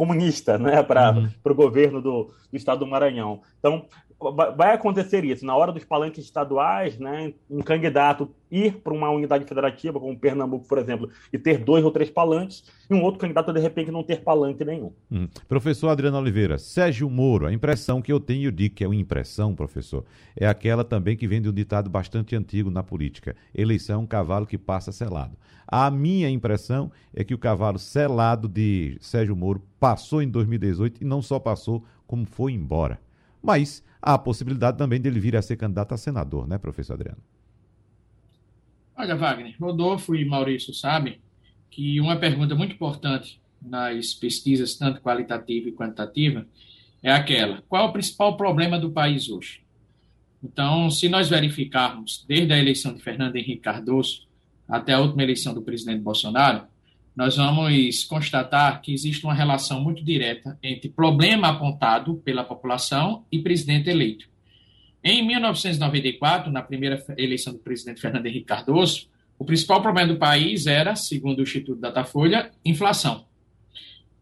comunista né, <laughs> para uhum. o governo do, do estado do Maranhão. Então, vai acontecer isso. Na hora dos palanques estaduais, né, um candidato ir para uma unidade federativa, como Pernambuco, por exemplo, e ter dois ou três palanques, e um outro candidato, de repente, não ter palanque nenhum. Hum. Professor Adriano Oliveira, Sérgio Moro, a impressão que eu tenho, eu digo que é uma impressão, professor, é aquela também que vem de um ditado bastante antigo na política: eleição é um cavalo que passa selado. A minha impressão é que o cavalo selado de Sérgio Moro passou em 2018 e não só passou, como foi embora. Mas há a possibilidade também dele vir a ser candidato a senador, né, professor Adriano? Olha, Wagner, Rodolfo e Maurício sabem que uma pergunta muito importante nas pesquisas, tanto qualitativa e quantitativa, é aquela: qual é o principal problema do país hoje? Então, se nós verificarmos desde a eleição de Fernando Henrique Cardoso até a última eleição do presidente Bolsonaro, nós vamos constatar que existe uma relação muito direta entre problema apontado pela população e presidente eleito. Em 1994, na primeira eleição do presidente Fernando Henrique Cardoso, o principal problema do país era, segundo o Instituto Datafolha, inflação.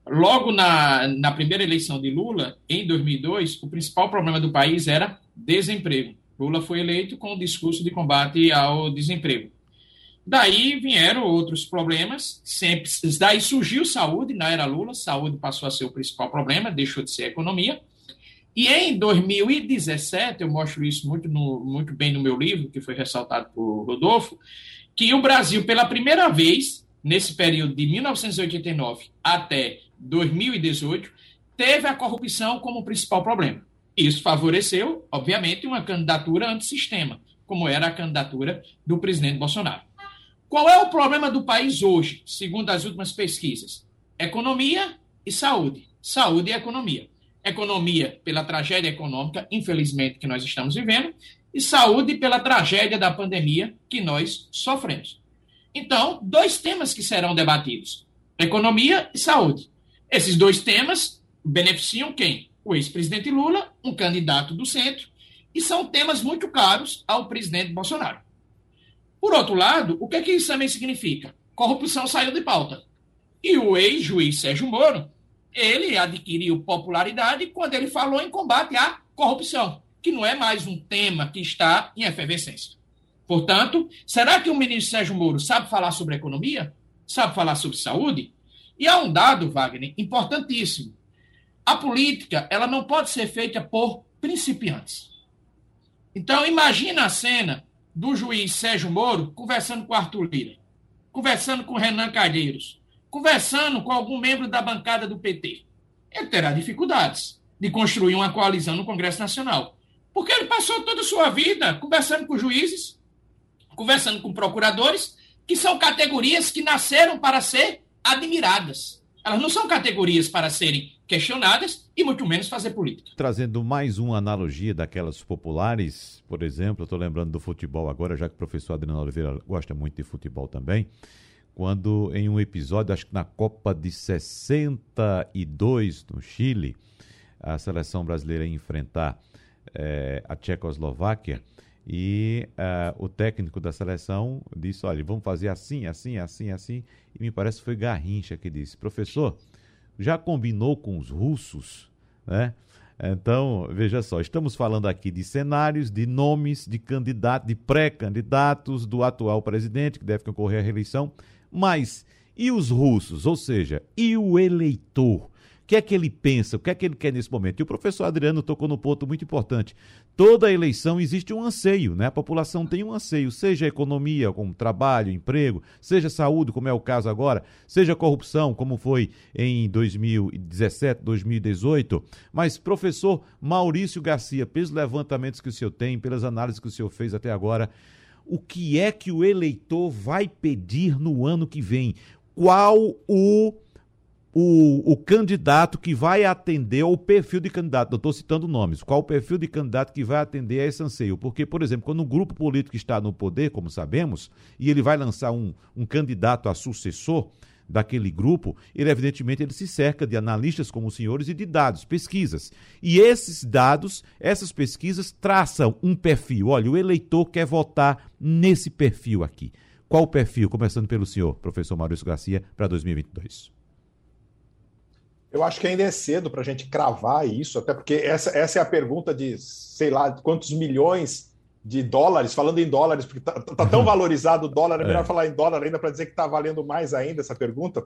Logo na, na primeira eleição de Lula, em 2002, o principal problema do país era desemprego. Lula foi eleito com o discurso de combate ao desemprego. Daí vieram outros problemas, sempre, daí surgiu saúde na era Lula, saúde passou a ser o principal problema, deixou de ser economia. E em 2017, eu mostro isso muito, no, muito bem no meu livro, que foi ressaltado por Rodolfo, que o Brasil, pela primeira vez, nesse período de 1989 até 2018, teve a corrupção como principal problema. Isso favoreceu, obviamente, uma candidatura antissistema, como era a candidatura do presidente Bolsonaro. Qual é o problema do país hoje, segundo as últimas pesquisas? Economia e saúde. Saúde e economia. Economia pela tragédia econômica, infelizmente, que nós estamos vivendo, e saúde pela tragédia da pandemia que nós sofremos. Então, dois temas que serão debatidos: economia e saúde. Esses dois temas beneficiam quem? O ex-presidente Lula, um candidato do centro, e são temas muito caros ao presidente Bolsonaro. Por outro lado, o que, é que isso também significa? Corrupção saiu de pauta. E o ex-juiz Sérgio Moro, ele adquiriu popularidade quando ele falou em combate à corrupção, que não é mais um tema que está em efervescência. Portanto, será que o ministro Sérgio Moro sabe falar sobre economia? Sabe falar sobre saúde? E há um dado, Wagner, importantíssimo. A política, ela não pode ser feita por principiantes. Então, imagina a cena do juiz Sérgio Moro conversando com Arthur Lira, conversando com Renan Calheiros, conversando com algum membro da bancada do PT. Ele terá dificuldades de construir uma coalizão no Congresso Nacional. Porque ele passou toda a sua vida conversando com juízes, conversando com procuradores, que são categorias que nasceram para ser admiradas. Elas não são categorias para serem questionadas e muito menos fazer política. Trazendo mais uma analogia daquelas populares, por exemplo, estou lembrando do futebol agora, já que o professor Adriano Oliveira gosta muito de futebol também. quando em um episódio, acho que na Copa de 62 no Chile, a seleção brasileira ia enfrentar é, a Tchecoslováquia e uh, o técnico da seleção disse: olha, vamos fazer assim, assim, assim, assim. E me parece que foi Garrincha que disse: professor, já combinou com os russos, né? Então, veja só, estamos falando aqui de cenários, de nomes de candidatos, de pré-candidatos do atual presidente que deve concorrer à reeleição, mas e os russos? Ou seja, e o eleitor? Que é que ele pensa, o que é que ele quer nesse momento. E o professor Adriano tocou no ponto muito importante. Toda eleição existe um anseio, né? A população tem um anseio, seja economia, como trabalho, emprego, seja saúde, como é o caso agora, seja corrupção, como foi em 2017, 2018. Mas, professor Maurício Garcia, pelos levantamentos que o senhor tem, pelas análises que o senhor fez até agora, o que é que o eleitor vai pedir no ano que vem? Qual o o, o candidato que vai atender o perfil de candidato. Eu estou citando nomes. Qual o perfil de candidato que vai atender a esse anseio? Porque, por exemplo, quando um grupo político está no poder, como sabemos, e ele vai lançar um, um candidato a sucessor daquele grupo, ele evidentemente ele se cerca de analistas como os senhores e de dados, pesquisas. E esses dados, essas pesquisas traçam um perfil. Olha, o eleitor quer votar nesse perfil aqui. Qual o perfil? Começando pelo senhor, professor Maurício Garcia, para 2022. Eu acho que ainda é cedo para a gente cravar isso, até porque essa, essa é a pergunta de, sei lá, quantos milhões de dólares, falando em dólares, porque está tá tão <laughs> valorizado o dólar, é melhor é. falar em dólar ainda para dizer que está valendo mais ainda essa pergunta.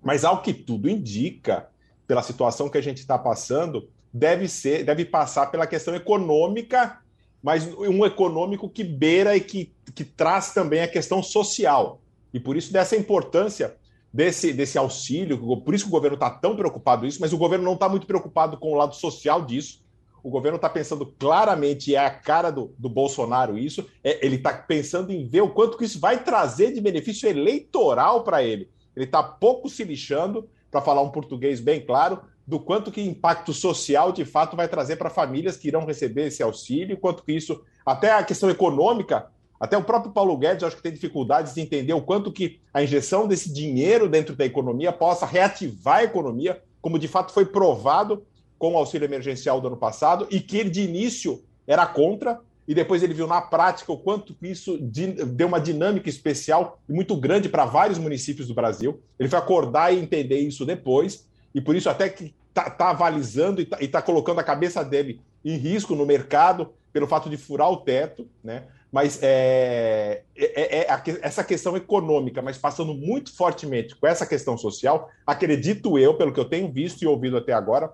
Mas ao que tudo indica, pela situação que a gente está passando, deve ser, deve passar pela questão econômica, mas um econômico que beira e que, que traz também a questão social. E por isso dessa importância desse, desse auxílio, por isso que o governo está tão preocupado com isso, mas o governo não está muito preocupado com o lado social disso. O governo está pensando claramente, é a cara do, do Bolsonaro isso, é, ele está pensando em ver o quanto que isso vai trazer de benefício eleitoral para ele. Ele está pouco se lixando, para falar um português bem claro, do quanto que impacto social de fato vai trazer para famílias que irão receber esse auxílio, quanto que isso, até a questão econômica, até o próprio Paulo Guedes, acho que tem dificuldades de entender o quanto que a injeção desse dinheiro dentro da economia possa reativar a economia, como de fato foi provado com o auxílio emergencial do ano passado, e que ele de início era contra, e depois ele viu na prática o quanto isso deu uma dinâmica especial e muito grande para vários municípios do Brasil. Ele foi acordar e entender isso depois, e por isso até que está tá avalizando e está tá colocando a cabeça dele em risco no mercado pelo fato de furar o teto, né? Mas é, é, é, essa questão econômica, mas passando muito fortemente com essa questão social, acredito eu, pelo que eu tenho visto e ouvido até agora,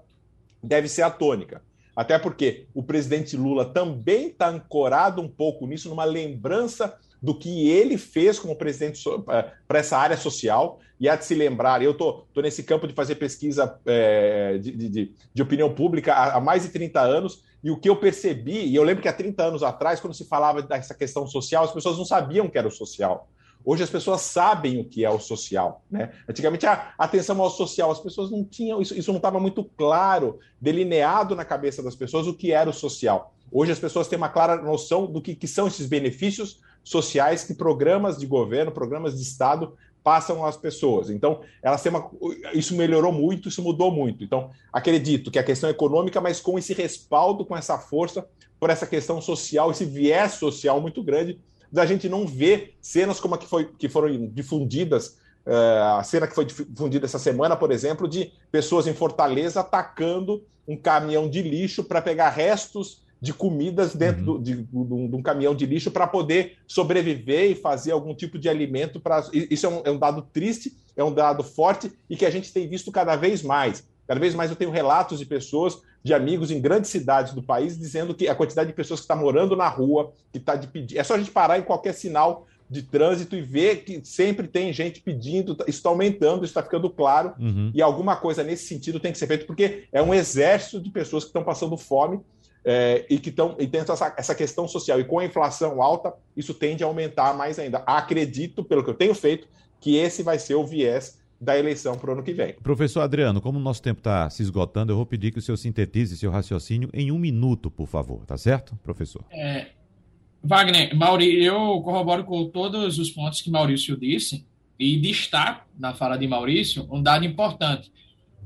deve ser a tônica. Até porque o presidente Lula também está ancorado um pouco nisso, numa lembrança do que ele fez como presidente é, para essa área social. E há de se lembrar, eu estou nesse campo de fazer pesquisa é, de, de, de, opinião pública há, há mais de 30 anos, e o que eu percebi, e eu lembro que há 30 anos atrás, quando se falava dessa questão social, as pessoas não sabiam o que era o social. Hoje as pessoas sabem o que é o social. Né? Antigamente, a atenção ao social, as pessoas não tinham, isso, isso não estava muito claro, delineado na cabeça das pessoas o que era o social. Hoje as pessoas têm uma clara noção do que, que são esses benefícios sociais que programas de governo, programas de Estado passam às pessoas. Então, elas têm uma, isso melhorou muito, isso mudou muito. Então, acredito que a questão econômica, mas com esse respaldo, com essa força, por essa questão social, esse viés social muito grande, da gente não ver cenas como a que, foi, que foram difundidas, uh, a cena que foi difundida essa semana, por exemplo, de pessoas em Fortaleza atacando um caminhão de lixo para pegar restos de comidas dentro uhum. de, de, de, um caminhão de lixo para poder sobreviver e fazer algum tipo de alimento. Pra... Isso é um, é um, dado triste, é um dado forte e que a gente tem visto cada vez mais. Cada vez mais eu tenho relatos de pessoas, de amigos em grandes cidades do país, dizendo que a quantidade de pessoas que está morando na rua, que está de pedir. É só a gente parar em qualquer sinal de trânsito e ver que sempre tem gente pedindo, isso está aumentando, isso está ficando claro, uhum. e alguma coisa nesse sentido tem que ser feito, porque é um exército de pessoas que estão passando fome é, e que estão e tem essa, essa questão social. E com a inflação alta, isso tende a aumentar mais ainda. Acredito, pelo que eu tenho feito, que esse vai ser o viés da eleição para o ano que vem. Professor Adriano, como o nosso tempo está se esgotando, eu vou pedir que o senhor sintetize seu raciocínio em um minuto, por favor. Tá certo, professor? É, Wagner, Mauri, eu corroboro com todos os pontos que Maurício disse. e destaco na fala de Maurício um dado importante.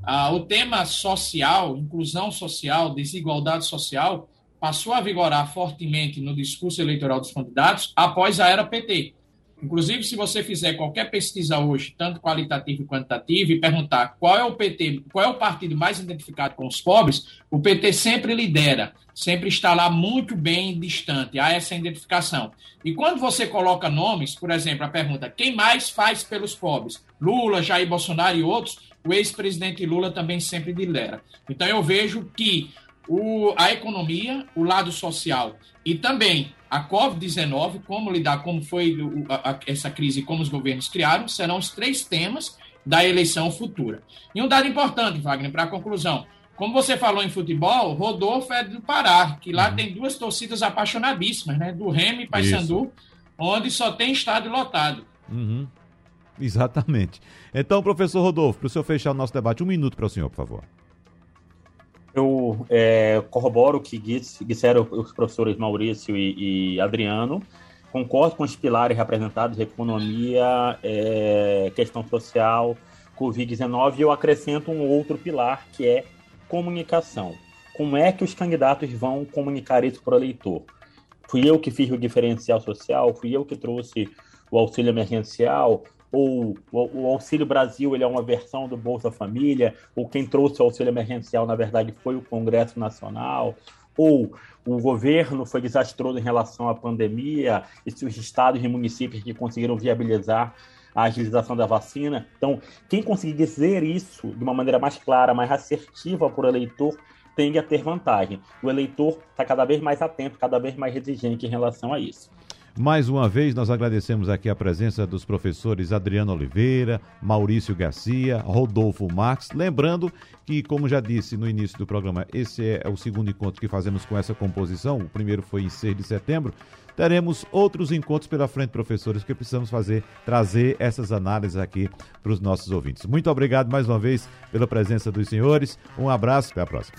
Ah, o tema social, inclusão social, desigualdade social, passou a vigorar fortemente no discurso eleitoral dos candidatos após a era PT. Inclusive, se você fizer qualquer pesquisa hoje, tanto qualitativa quanto quantitativa, e perguntar qual é o PT, qual é o partido mais identificado com os pobres, o PT sempre lidera, sempre está lá muito bem distante, há essa identificação. E quando você coloca nomes, por exemplo, a pergunta: quem mais faz pelos pobres? Lula, Jair Bolsonaro e outros, o ex-presidente Lula também sempre lidera. Então eu vejo que o, a economia, o lado social e também a Covid-19, como lidar, como foi a, a, essa crise, como os governos criaram, serão os três temas da eleição futura. E um dado importante, Wagner, para a conclusão. Como você falou em futebol, Rodolfo é do Pará, que lá uhum. tem duas torcidas apaixonadíssimas, né? Do Remy e Paysandu, onde só tem estádio lotado. Uhum. Exatamente. Então, professor Rodolfo, para o senhor fechar o nosso debate, um minuto para o senhor, por favor. Eu é, corroboro o que disseram os professores Maurício e, e, Adriano. Concordo com os pilares representados: economia, é, questão social, Covid-19. E eu acrescento um outro pilar que é comunicação. Como é que os candidatos vão comunicar isso para o eleitor? Fui eu que fiz o diferencial social, fui eu que trouxe o auxílio emergencial, ou o, Auxílio Brasil ele é uma versão do Bolsa Família, ou quem trouxe o auxílio emergencial, na verdade, foi o Congresso Nacional, ou o governo foi desastroso em relação à pandemia, e se os estados e municípios que conseguiram viabilizar a agilização da vacina. Então, quem conseguir dizer isso de uma maneira mais clara, mais assertiva para o eleitor, tende a ter vantagem. O eleitor está cada vez mais atento, cada vez mais exigente em relação a isso. Mais uma vez, nós agradecemos aqui a presença dos professores Adriano Oliveira, Maurício Garcia, Rodolfo Marques. Lembrando que, como já disse no início do programa, esse é o segundo encontro que fazemos com essa composição. O primeiro foi em 6 de setembro. Teremos outros encontros pela frente, professores, que precisamos fazer, trazer essas análises aqui para os nossos ouvintes. Muito obrigado mais uma vez pela presença dos senhores. Um abraço, até a próxima.